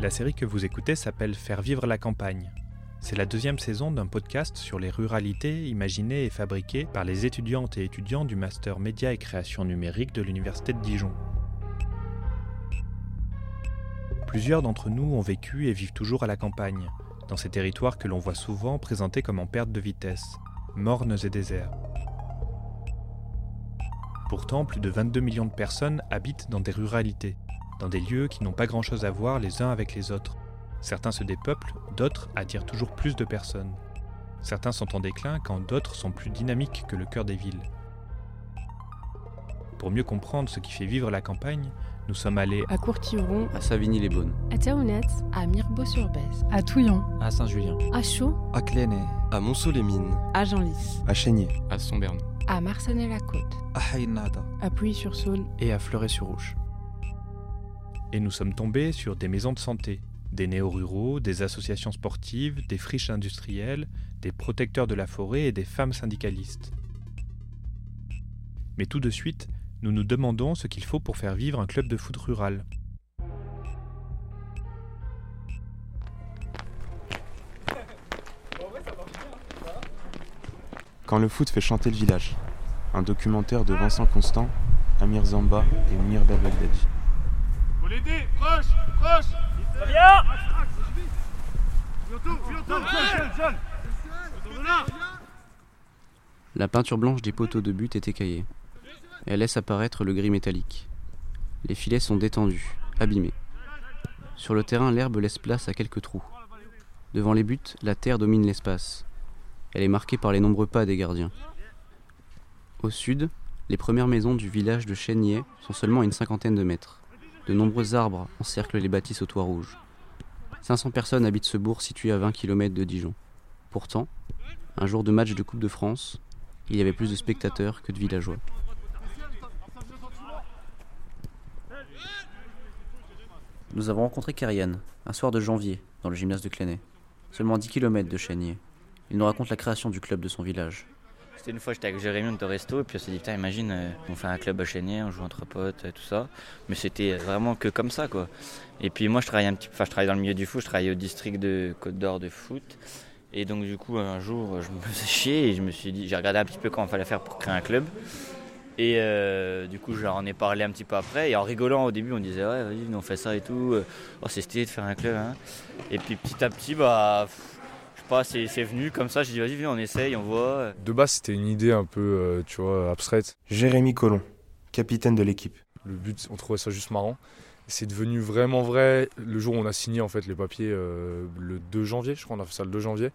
La série que vous écoutez s'appelle Faire vivre la campagne. C'est la deuxième saison d'un podcast sur les ruralités imaginées et fabriquées par les étudiantes et étudiants du Master Média et Création Numérique de l'Université de Dijon. Plusieurs d'entre nous ont vécu et vivent toujours à la campagne, dans ces territoires que l'on voit souvent présentés comme en perte de vitesse, mornes et déserts. Pourtant, plus de 22 millions de personnes habitent dans des ruralités, dans des lieux qui n'ont pas grand-chose à voir les uns avec les autres. Certains se dépeuplent, d'autres attirent toujours plus de personnes. Certains sont en déclin quand d'autres sont plus dynamiques que le cœur des villes. Pour mieux comprendre ce qui fait vivre la campagne, nous sommes allés à Courtiron, à Savigny-les-Beaunes, à Théounette, à Mirbeau-sur-Bèze, à Touillon, à Saint-Julien, à Chaux, à Clénet, à Monceau-les-Mines, à Genlis, à Chénier, à Somberne, à Marcenay-la-Côte, à Haïnada, à Puy-sur-Saône et à Fleuret-sur-Rouge. Et nous sommes tombés sur des maisons de santé, des néo-ruraux, des associations sportives, des friches industrielles, des protecteurs de la forêt et des femmes syndicalistes. Mais tout de suite, nous nous demandons ce qu'il faut pour faire vivre un club de foot rural. Quand le foot fait chanter le village. Un documentaire de Vincent Constant, Amir Zamba et Mounir Belbagdadi. Faut l'aider, proche, proche Viens La peinture blanche des poteaux de but est écaillée. Elle laisse apparaître le gris métallique. Les filets sont détendus, abîmés. Sur le terrain, l'herbe laisse place à quelques trous. Devant les buts, la terre domine l'espace. Elle est marquée par les nombreux pas des gardiens. Au sud, les premières maisons du village de Chénier sont seulement à une cinquantaine de mètres. De nombreux arbres encerclent les bâtisses au toit rouge. 500 personnes habitent ce bourg situé à 20 km de Dijon. Pourtant, un jour de match de Coupe de France, il y avait plus de spectateurs que de villageois. Nous avons rencontré Karian, un soir de janvier, dans le gymnase de Clenay, seulement 10 km de Chénier. Il nous raconte la création du club de son village. C'était une fois, j'étais avec Jérémy, on était resto, et puis on s'est dit, putain, imagine, euh, on fait un club à Chénier, on joue entre potes, et tout ça. Mais c'était vraiment que comme ça, quoi. Et puis moi, je travaillais un petit enfin, je dans le milieu du foot, je travaillais au district de Côte d'Or de foot. Et donc, du coup, un jour, je me faisais chier, et je me suis dit, j'ai regardé un petit peu comment il fallait faire pour créer un club. Et euh, du coup, j'en ai parlé un petit peu après. Et en rigolant au début, on disait Ouais, vas-y, on fait ça et tout. Oh, c'est stylé de faire un club. Hein. Et puis petit à petit, bah, pas, c'est venu comme ça. J'ai dit Vas-y, viens, on essaye, on voit. De base, c'était une idée un peu, euh, tu vois, abstraite. Jérémy Collomb, capitaine de l'équipe. Le but, on trouvait ça juste marrant. C'est devenu vraiment vrai le jour où on a signé en fait les papiers euh, le 2 janvier, je crois, on a fait ça le 2 janvier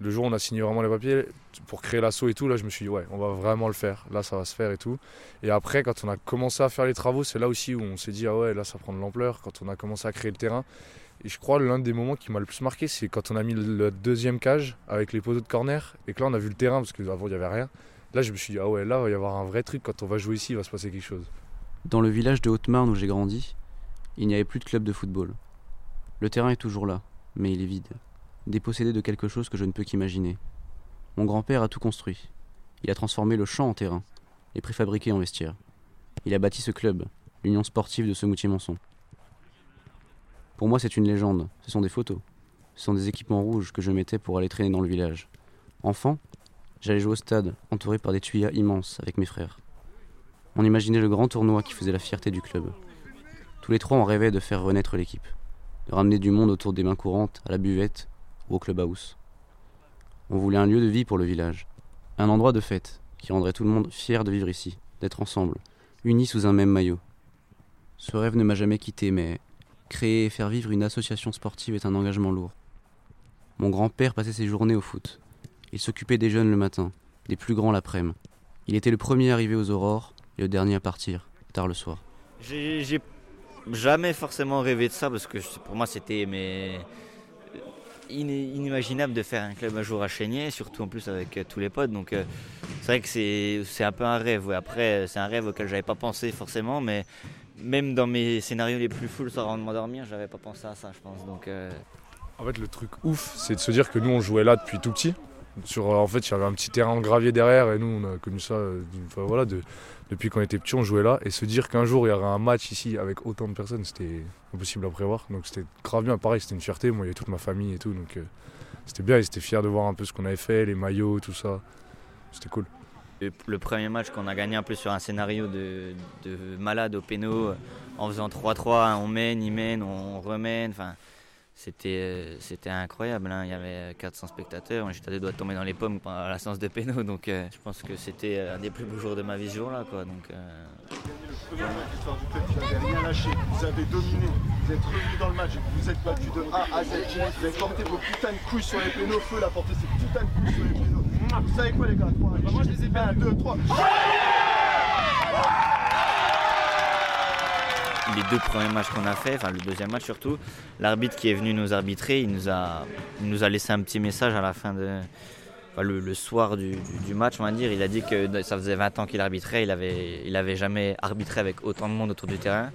le jour où on a signé vraiment les papiers pour créer l'assaut et tout, là je me suis dit ouais, on va vraiment le faire, là ça va se faire et tout. Et après quand on a commencé à faire les travaux, c'est là aussi où on s'est dit ah ouais, là ça prend de l'ampleur, quand on a commencé à créer le terrain. Je crois l'un des moments qui m'a le plus marqué, c'est quand on a mis le deuxième cage avec les poteaux de corner et que là on a vu le terrain parce qu'avant il n'y avait rien. Là je me suis dit ah ouais, là il va y avoir un vrai truc, quand on va jouer ici, il va se passer quelque chose. Dans le village de Haute-Marne où j'ai grandi, il n'y avait plus de club de football. Le terrain est toujours là, mais il est vide dépossédé de quelque chose que je ne peux qu'imaginer. Mon grand-père a tout construit. Il a transformé le champ en terrain et préfabriqué en vestiaire. Il a bâti ce club, l'Union sportive de ce Moutier-Monson. Pour moi, c'est une légende. Ce sont des photos. Ce sont des équipements rouges que je mettais pour aller traîner dans le village. Enfant, j'allais jouer au stade, entouré par des tuyas immenses avec mes frères. On imaginait le grand tournoi qui faisait la fierté du club. Tous les trois, on rêvait de faire renaître l'équipe, de ramener du monde autour des mains courantes, à la buvette ou au clubhouse. On voulait un lieu de vie pour le village, un endroit de fête qui rendrait tout le monde fier de vivre ici, d'être ensemble, unis sous un même maillot. Ce rêve ne m'a jamais quitté, mais créer et faire vivre une association sportive est un engagement lourd. Mon grand-père passait ses journées au foot. Il s'occupait des jeunes le matin, des plus grands l'après-midi. Il était le premier arrivé aux aurores et le dernier à partir, tard le soir. J'ai jamais forcément rêvé de ça parce que pour moi c'était mais inimaginable de faire un club un jour à Chénier, surtout en plus avec euh, tous les potes. Donc euh, c'est vrai que c'est un peu un rêve. Après, c'est un rêve auquel j'avais pas pensé forcément, mais même dans mes scénarios les plus fous, avant de m'endormir, j'avais pas pensé à ça, je pense. Donc, euh, En fait, le truc ouf, c'est de se dire que nous, on jouait là depuis tout petit. Sur, en fait, il y avait un petit terrain en gravier derrière et nous, on a connu ça voilà, de, depuis qu'on était petit, on jouait là. Et se dire qu'un jour, il y aurait un match ici avec autant de personnes, c'était impossible à prévoir. Donc c'était grave bien. Pareil, c'était une fierté. Moi, il y avait toute ma famille et tout. Donc c'était bien. Ils étaient fiers de voir un peu ce qu'on avait fait, les maillots, tout ça. C'était cool. Le premier match qu'on a gagné un peu sur un scénario de, malade au péno, en faisant 3-3, on mène, il mène, on remène. Enfin, c'était, c'était incroyable. Hein. Il y avait 400 spectateurs. J'étais à deux doigts de tomber dans les pommes pendant la séance de péno. Donc euh, je pense que c'était un des plus beaux jours de ma vie ce jour-là. Quoi. Donc, euh... Vous n'avez rien lâché, vous avez dominé, vous êtes revenu dans le match, vous êtes battu de A à Z. Vous avez porté vos putains de couilles sur les pénaux, feu l'a porté ses putains de couilles sur les pénaux. Vous savez quoi les gars? 3, Moi je les ai fait 1, 2, 3. les deux premiers matchs qu'on a fait, enfin le deuxième match surtout, l'arbitre qui est venu nous arbitrer, il nous a, il nous a laissé un petit message à la fin de, enfin, le, soir du, match, on va dire. Il a dit que ça faisait 20 ans qu'il arbitrait, il avait, il avait jamais arbitré avec autant de monde autour du terrain.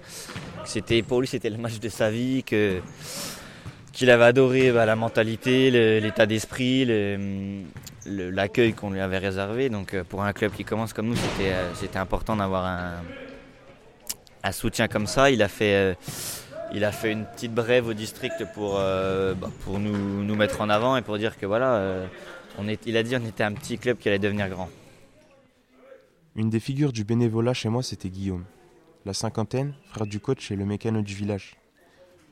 C'était pour lui, c'était le match de sa vie, que qu'il avait adoré bah, la mentalité, l'état d'esprit, l'accueil qu'on lui avait réservé. Donc euh, pour un club qui commence comme nous, c'était, euh, important d'avoir un soutien comme ça. Il a fait, euh, il a fait une petite brève au district pour, bah, nous, mettre en avant et pour dire que voilà, il a dit on était un petit club qui allait devenir grand. Une des figures du bénévolat chez moi, c'était Guillaume. La cinquantaine, frère du coach et le mécano du village.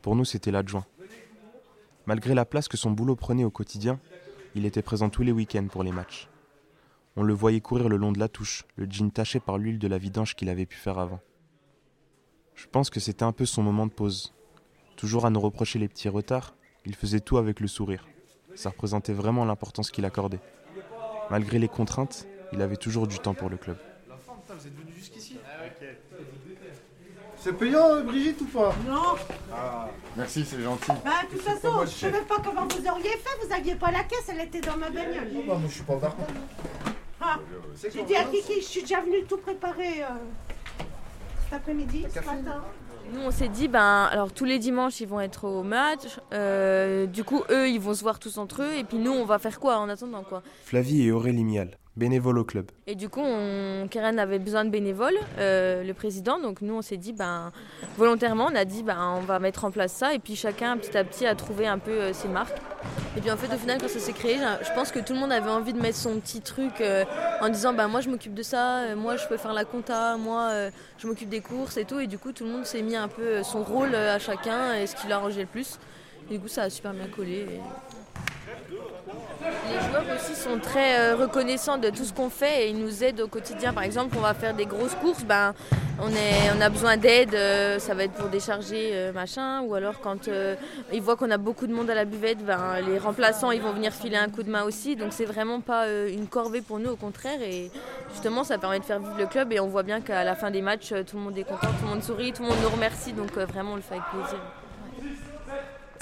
Pour nous, c'était l'adjoint. Malgré la place que son boulot prenait au quotidien, il était présent tous les week-ends pour les matchs. On le voyait courir le long de la touche, le jean taché par l'huile de la vidange qu'il avait pu faire avant. Je pense que c'était un peu son moment de pause. Toujours à nous reprocher les petits retards, il faisait tout avec le sourire. Ça représentait vraiment l'importance qu'il accordait. Malgré les contraintes, il avait toujours du temps pour le club. C'est payant, euh, Brigitte, ou pas Non. Ah, merci, c'est gentil. Bah, de toute façon, je ne sais même pas comment vous auriez fait. Vous n'aviez pas la caisse, elle était dans ma bagnole. Non, bah, moi, je suis pas d'accord. Ah, j'ai dit à Kiki, je suis déjà venue tout préparer. Euh cet après-midi, ce matin nous, on s'est dit, ben, alors tous les dimanches, ils vont être au match. Euh, du coup, eux, ils vont se voir tous entre eux. Et puis nous, on va faire quoi en attendant quoi? Flavie et Aurélie Mial, bénévoles au club. Et du coup, on, Keren avait besoin de bénévoles, euh, le président. Donc nous, on s'est dit, ben, volontairement, on a dit, ben, on va mettre en place ça. Et puis chacun, petit à petit, a trouvé un peu euh, ses marques. Et puis en fait, au final, quand ça s'est créé, je pense que tout le monde avait envie de mettre son petit truc en disant, ben, moi, je m'occupe de ça, moi, je peux faire la compta, moi, je m'occupe des courses et tout. Et du coup, tout le monde s'est mis un peu euh, son rôle euh, à chacun et ce qui l'arrangeait le plus. du coup, ça a super bien collé. Les joueurs aussi sont très euh, reconnaissants de tout ce qu'on fait et ils nous aident au quotidien. Par exemple, on va faire des grosses courses, ben, on, a besoin d'aide, ça va être pour décharger machin, ou alors quand ils voient qu'on a beaucoup de monde à la buvette, ben, les remplaçants ils vont venir filer un coup de main aussi. Donc c'est vraiment pas une corvée pour nous, au contraire. Et justement, ça permet de faire vivre le club et on voit bien qu'à la fin des matchs, tout le monde est content, tout le monde sourit, tout le monde nous remercie. Donc vraiment, on le fait avec plaisir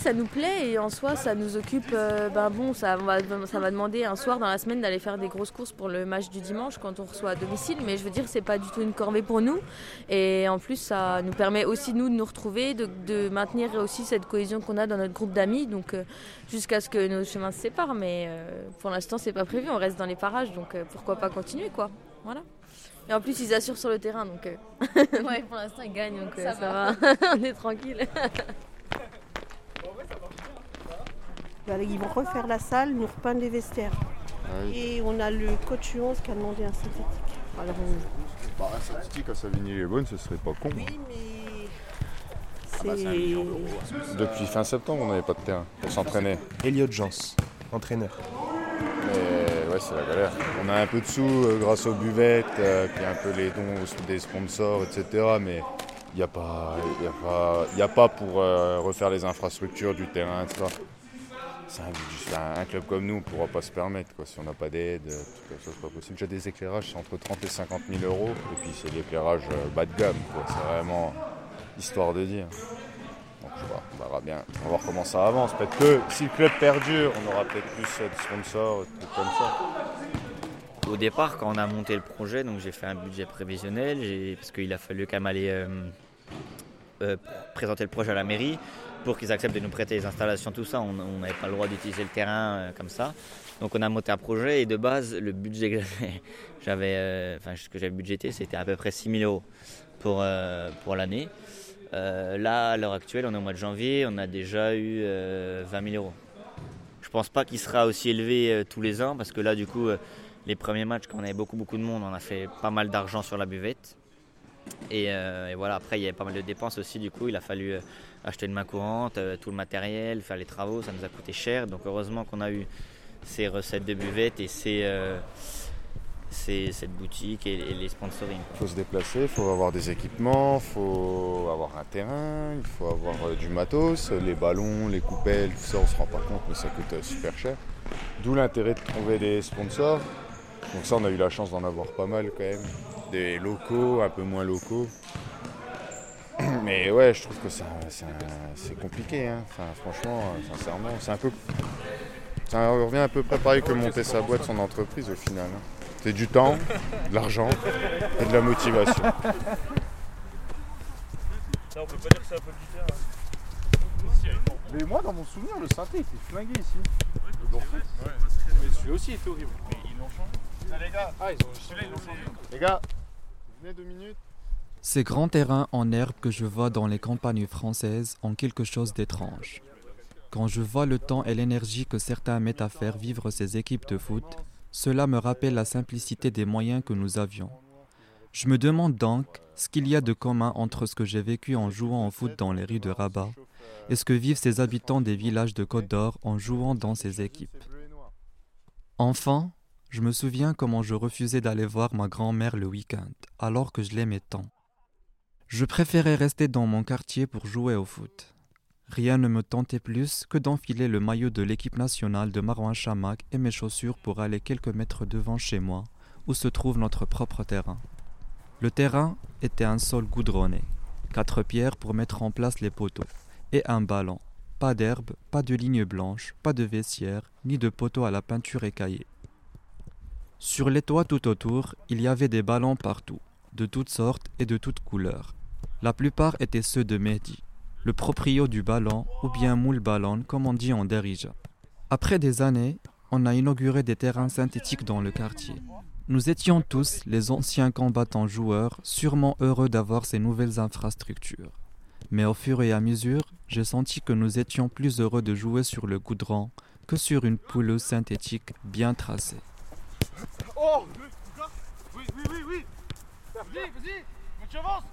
ça nous plaît et en soi ça nous occupe. Euh, ben bon, ça va, ça va demander un soir dans la semaine d'aller faire des grosses courses pour le match du dimanche quand on reçoit à domicile, mais je veux dire c'est pas du tout une corvée pour nous et en plus ça nous permet aussi nous de nous retrouver, de, maintenir aussi cette cohésion qu'on a dans notre groupe d'amis, donc euh, jusqu'à ce que nos chemins se séparent, mais euh, pour l'instant c'est pas prévu, on reste dans les parages, donc pourquoi pas continuer quoi, voilà. Et en plus, ils assurent sur le terrain, donc. ouais, pour l'instant, ils gagnent, donc ça, va. on est tranquille. Ils vont refaire la salle, nous repeindre les vestiaires. Ah Et on a le coach 11 qui a demandé un synthétique. Alors, bah, un synthétique à Savigny-les-Bonnes, ce serait pas con. Oui, hein. mais. Ah bah, c'est... Depuis fin septembre, on n'avait pas de terrain pour s'entraîner. Elliot Jans, entraîneur. Mais ouais, c'est la galère. On a un peu de sous euh, grâce aux buvettes, euh, puis un peu les dons des sponsors, etc. Mais il n'y a, pas, y a, pas, y a pas pour euh, refaire les infrastructures du terrain, etc un, un, club comme nous ne pourra pas se permettre. Quoi. Si on n'a pas d'aide, tout ça, c'est pas possible. J'ai des éclairages, c'est entre 30 et 50 000 euros. Et puis c'est l'éclairage euh, bas de gamme. C'est vraiment histoire de dire. Donc je vois, on verra bien. On va voir comment ça avance. Peut-être que si le club perdure, on aura peut-être plus de sponsors, des trucs comme ça. Au départ, quand on a monté le projet, donc j'ai fait un budget prévisionnel, parce qu'il a fallu quand même aller euh, euh, présenter le projet à la mairie pour qu'ils acceptent de nous prêter les installations, tout ça. On n'avait pas le droit d'utiliser le terrain euh, comme ça. Donc on a monté un projet et de base, le budget que j'avais, enfin ce que j'avais budgété, c'était à peu près 6 000 euros pour, pour l'année. là, à l'heure actuelle, on est au mois de janvier, on a déjà eu 20 000 euros. Je pense pas qu'il sera aussi élevé tous les ans parce que là, du coup, les premiers matchs, quand on avait beaucoup, beaucoup de monde, on a fait pas mal d'argent sur la buvette. Euh, et, voilà, après, il y avait pas mal de dépenses aussi. Du coup, il a fallu euh, acheter une main courante, euh, tout le matériel, faire les travaux. Ça nous a coûté cher. Donc, heureusement qu'on a eu ces recettes de buvette et ces, cette boutique et, les sponsoring. Il faut se déplacer, il faut avoir des équipements, il faut avoir un terrain, il faut avoir du matos, les ballons, les coupelles, tout ça, on se rend pas compte, mais ça coûte super cher. D'où l'intérêt de trouver des sponsors donc ça, on a eu la chance d'en avoir pas mal quand même. Des locaux, un peu moins locaux. Mais ouais, je trouve que c'est compliqué. Hein. franchement, sincèrement, c'est un peu... Ça revient à peu près pareil que monter sa boîte, son entreprise au final. Hein. C'est du temps, de l'argent et de la motivation. Ça, on peut pas dire que c'est un peu différent. Hein. Mais moi, dans mon souvenir, le synthé était flingué ici. Mais celui-là aussi était horrible. Mais ils l'ont changé. Ah, les gars, venez deux minutes. Ces grands terrains en herbe que je vois dans les campagnes françaises ont quelque chose d'étrange. Quand je vois le temps et l'énergie que certains mettent à faire vivre ces équipes de foot, cela me rappelle la simplicité des moyens que nous avions. Je me demande donc ce qu'il y a de commun entre ce que j'ai vécu en jouant au foot dans les rues de Rabat et ce que vivent ces habitants des villages de Côte d'Or en jouant dans ces équipes. Enfant, je me souviens comment je refusais d'aller voir ma grand-mère le week-end, alors que je l'aimais tant. Je préférais rester dans mon quartier pour jouer au foot. Rien ne me tentait plus que d'enfiler le maillot de l'équipe nationale de Marouane Chamak et mes chaussures pour aller quelques mètres devant chez moi, où se trouve notre propre terrain. Le terrain était un sol goudronné, quatre pierres pour mettre en place les poteaux, et un ballon. Pas d'herbe, pas de ligne blanche, pas de vestiaire, ni de poteaux à la peinture écaillée. Sur les toits tout autour, il y avait des ballons partout, de toutes sortes et de toutes couleurs. La plupart étaient ceux de Mehdi, le proprio du ballon ou bien moule ballon comme on dit en Derija. Après des années, on a inauguré des terrains synthétiques dans le quartier. Nous étions tous, les anciens combattants joueurs, sûrement heureux d'avoir ces nouvelles infrastructures. Mais au fur et à mesure, j'ai senti que nous étions plus heureux de jouer sur le goudron que sur une pouleuse synthétique bien tracée. Oh Oui, oui, oui, Vas-y, vas-y Tu avances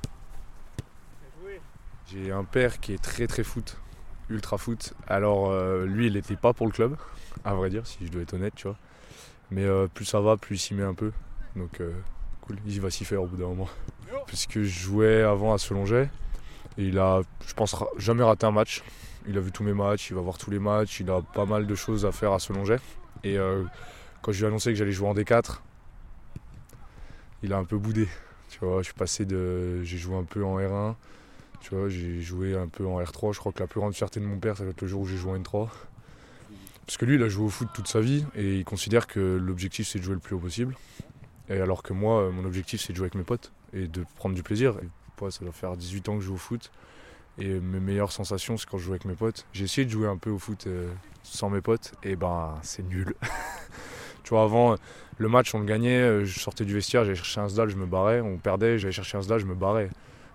J'ai un père qui est très très foot, ultra foot. Alors euh, lui, il n'était pas pour le club, à vrai dire, si je dois être honnête, tu vois. Mais euh, plus ça va, plus il s'y met un peu. Donc euh, cool, il va s'y faire au bout d'un moment. Puisque je jouais avant à Selonget. Et il a, je pense, jamais raté un match. Il a vu tous mes matchs, il va voir tous les matchs, il a pas mal de choses à faire à Selonget. Et quand je lui ai annoncé que j'allais jouer en D4, il a un peu boudé. Tu vois, je suis passé de. J'ai joué un peu en R1, tu vois, j'ai joué un peu en R3. Je crois que la plus grande fierté de mon père, ça va être le jour où j'ai joué en N3. Parce que lui, il a joué au foot toute sa vie et il considère que l'objectif, c'est de jouer le plus haut possible. Et alors que moi, mon objectif, c'est de jouer avec mes potes et de prendre du plaisir. Et, ça doit faire 18 ans que je joue au foot. Et mes meilleures sensations, c'est quand je joue avec mes potes. J'ai essayé de jouer un peu au foot euh, sans mes potes, et ben c'est nul. Tu vois, avant, le match, on le gagnait, euh, je sortais du vestiaire, j'allais chercher un sdal, je me barrais. On perdait, j'allais chercher un sdal, je me barrais.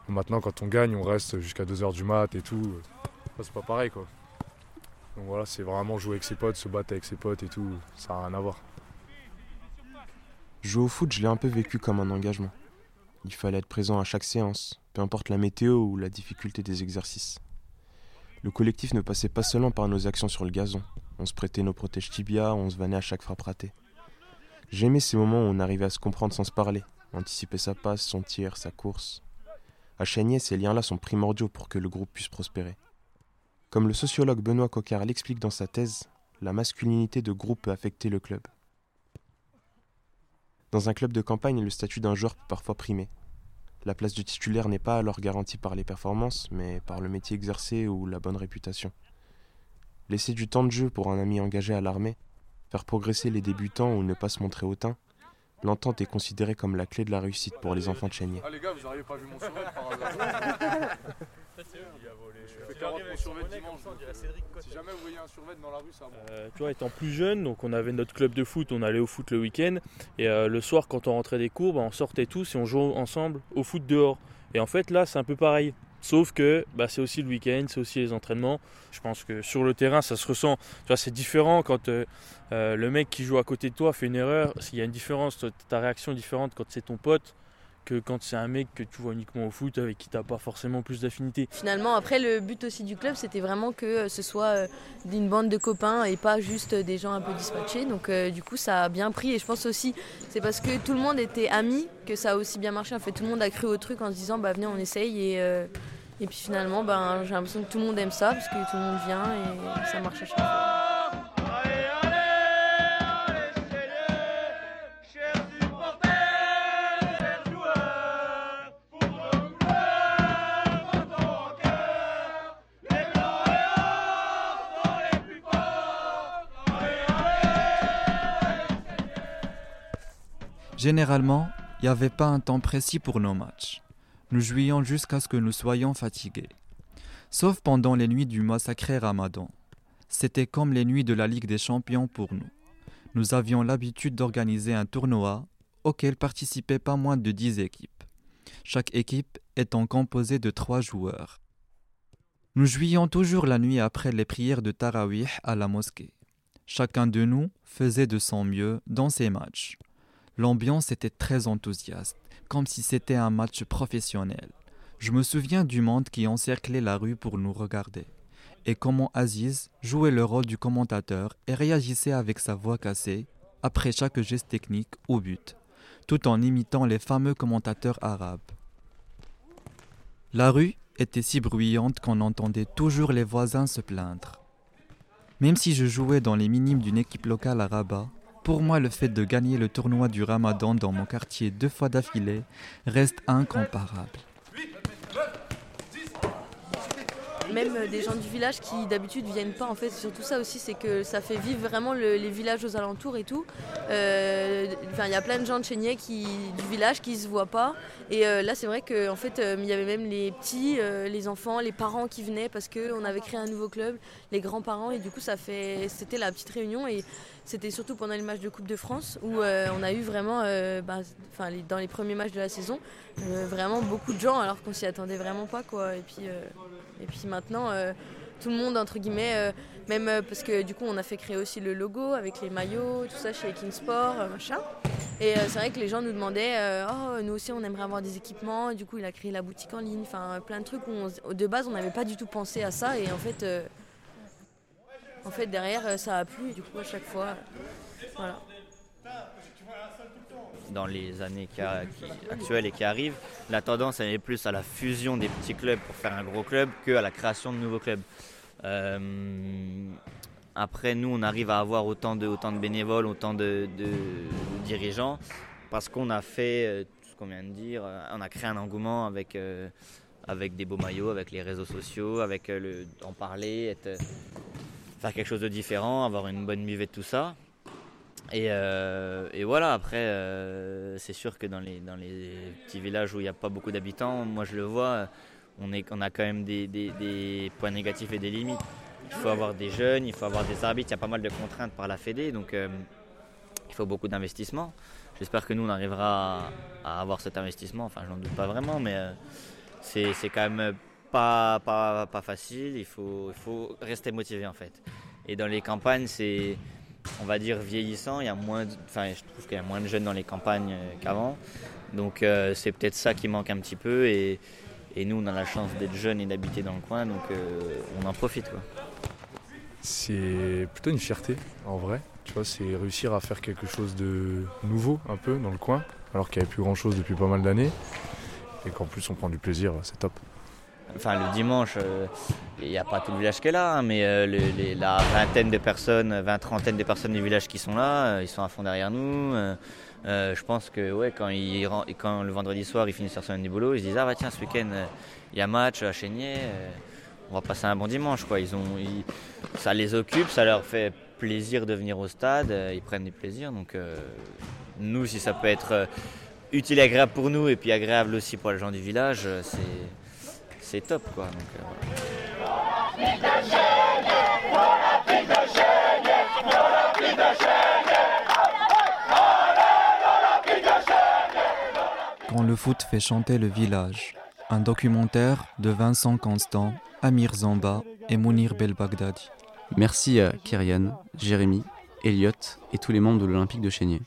Maintenant, quand on gagne, on reste jusqu'à 2h du mat et tout. c'est pas pareil, quoi. Donc voilà, c'est vraiment jouer avec ses potes, se battre avec ses potes et tout. Ça n'a rien à voir. Jouer au foot, je l'ai un peu vécu comme un engagement. Il fallait être présent à chaque séance, peu importe la météo ou la difficulté des exercices. Le collectif ne passait pas seulement par nos actions sur le gazon. On se prêtait nos protèges tibia, on se vannait à chaque frappe ratée. J'aimais ces moments où on arrivait à se comprendre sans se parler, anticiper sa passe, son tir, sa course. À Chagné, ces liens-là sont primordiaux pour que le groupe puisse prospérer. Comme le sociologue Benoît Coquard l'explique dans sa thèse, la masculinité de groupe peut affecter le club. Dans un club de campagne, le statut d'un joueur peut parfois primer. La place de titulaire n'est pas alors garantie par les performances, mais par le métier exercé ou la bonne réputation. Laisser du temps de jeu pour un ami engagé à l'armée, faire progresser les débutants ou ne pas se montrer hautain, l'entente est considérée comme la clé de la réussite pour les enfants de Chénier. Ah les gars, vous n'auriez pas vu mon sourire par hasard Si jamais vous voyez un survêt dans la rue, ça euh, Tu vois, étant plus jeune, donc on avait notre club de foot, on allait au foot le week-end. Et euh, le soir, quand on rentrait des cours, bah, on sortait tous et on jouait ensemble au foot dehors. Et en fait, là, c'est un peu pareil. Sauf que bah, c'est aussi le week-end, c'est aussi les entraînements. Je pense que sur le terrain, ça se ressent. C'est différent quand euh, le mec qui joue à côté de toi fait une erreur. Il y a une différence, ta réaction est différente quand c'est ton pote que quand c'est un mec que tu vois uniquement au foot avec qui t'as pas forcément plus d'affinité. Finalement, après, le but aussi du club, c'était vraiment que euh, ce soit euh, une bande de copains et pas juste des gens un peu dispatchés. Donc, euh, du coup, ça a bien pris. Et je pense aussi, c'est parce que tout le monde était amis que ça a aussi bien marché. En fait, tout le monde a cru au truc en se disant, bah venez, on essaye. Et, et puis finalement, ben, j'ai l'impression que tout le monde aime ça parce que tout le monde vient et ça marche à chaque fois. Généralement, il n'y avait pas un temps précis pour nos matchs. Nous jouions jusqu'à ce que nous soyons fatigués. Sauf pendant les nuits du mois sacré Ramadan. C'était comme les nuits de la Ligue des Champions pour nous. Nous avions l'habitude d'organiser un tournoi auquel participaient pas moins de 10 équipes. Chaque équipe étant composée de trois joueurs. Nous jouions toujours la nuit après les prières de Tarawih à la mosquée. Chacun de nous faisait de son mieux dans ses matchs. L'ambiance était très enthousiaste, comme si c'était un match professionnel. Je me souviens du monde qui encerclait la rue pour nous regarder, et comment Aziz jouait le rôle du commentateur et réagissait avec sa voix cassée après chaque geste technique au but, tout en imitant les fameux commentateurs arabes. La rue était si bruyante qu'on entendait toujours les voisins se plaindre. Même si je jouais dans les minimes d'une équipe locale à Rabat, pour moi, le fait de gagner le tournoi du Ramadan dans mon quartier deux fois d'affilée reste incomparable. Même euh, des gens du village qui d'habitude viennent pas en fait surtout ça aussi c'est que ça fait vivre vraiment les villages aux alentours et tout. Euh, il y a plein de gens de Chénier du village qui se voient pas. Et euh, là c'est vrai qu'en en fait il y avait même les petits les enfants les parents qui venaient parce qu'on avait créé un nouveau club les grands-parents. Et du coup ça fait c'était la petite réunion et c'était surtout pendant les matchs de Coupe de France où on a eu vraiment bah, dans les premiers matchs de la saison vraiment beaucoup de gens alors qu'on s'y attendait vraiment pas quoi et puis et puis maintenant, euh, tout le monde, entre guillemets, euh, même euh, parce que du coup, on a fait créer aussi le logo avec les maillots, tout ça chez Kingsport, machin. Et c'est vrai que les gens nous demandaient, oh, nous aussi, on aimerait avoir des équipements. du coup, il a créé la boutique en ligne, enfin, plein de trucs où de base, on n'avait pas du tout pensé à ça. Et en fait, en fait derrière, ça a plu. du coup, à chaque fois, dans les années qui actuelles et qui arrivent, la tendance est plus à la fusion des petits clubs pour faire un gros club qu'à la création de nouveaux clubs. Euh, après, nous, on arrive à avoir autant de, autant de bénévoles, autant de, dirigeants, parce qu'on a fait euh, tout ce qu'on vient de dire. Euh, on a créé un engouement avec, avec des beaux maillots, avec les réseaux sociaux, avec le, en parler, être, faire quelque chose de différent, avoir une bonne de tout ça. Euh, et, voilà, après, euh, c'est sûr que dans les, dans les petits villages où il n'y a pas beaucoup d'habitants, moi je le vois, on, est, on a quand même des, points négatifs et des limites. Il faut avoir des jeunes, il faut avoir des arbitres, il y a pas mal de contraintes par la Fédé, donc euh, il faut beaucoup d'investissement. J'espère que nous, on arrivera à, avoir cet investissement, enfin je n'en doute pas vraiment, mais c'est quand même pas, facile, il faut, rester motivé en fait. Et dans les campagnes, c'est on va dire, vieillissant. Il y a moins enfin, je trouve qu'il y a moins de jeunes dans les campagnes euh, qu'avant. Donc euh, c'est peut-être ça qui manque un petit peu. Et, nous, on a la chance d'être jeunes et d'habiter dans le coin, donc euh, on en profite. C'est plutôt une fierté, en vrai. Tu vois, c'est réussir à faire quelque chose de nouveau, un peu, dans le coin, alors qu'il n'y avait plus grand-chose depuis pas mal d'années. Et qu'en plus, on prend du plaisir, c'est top. Enfin, le dimanche, euh, il n'y a pas tout le village qui est là, hein, mais euh, la vingtaine de personnes, vingt, trentaine de personnes du village qui sont là, euh, ils sont à fond derrière nous. je pense que ouais, quand, le vendredi soir ils finissent leur semaine du boulot, ils se disent Ah bah tiens, ce week-end il y a match à Chénier, on va passer un bon dimanche. Quoi. Ils ont, ça les occupe, ça leur fait plaisir de venir au stade, ils prennent du plaisir. Donc nous, si ça peut être utile et agréable pour nous et puis agréable aussi pour les gens du village, c'est c'est top quoi. Donc, euh, Quand le foot fait chanter le village, un documentaire de Vincent Constant, Amir Zamba et Mounir Belbagdadi. Merci à Kyrian, Jérémy, Elliot et tous les membres de l'Olympique de Chénier.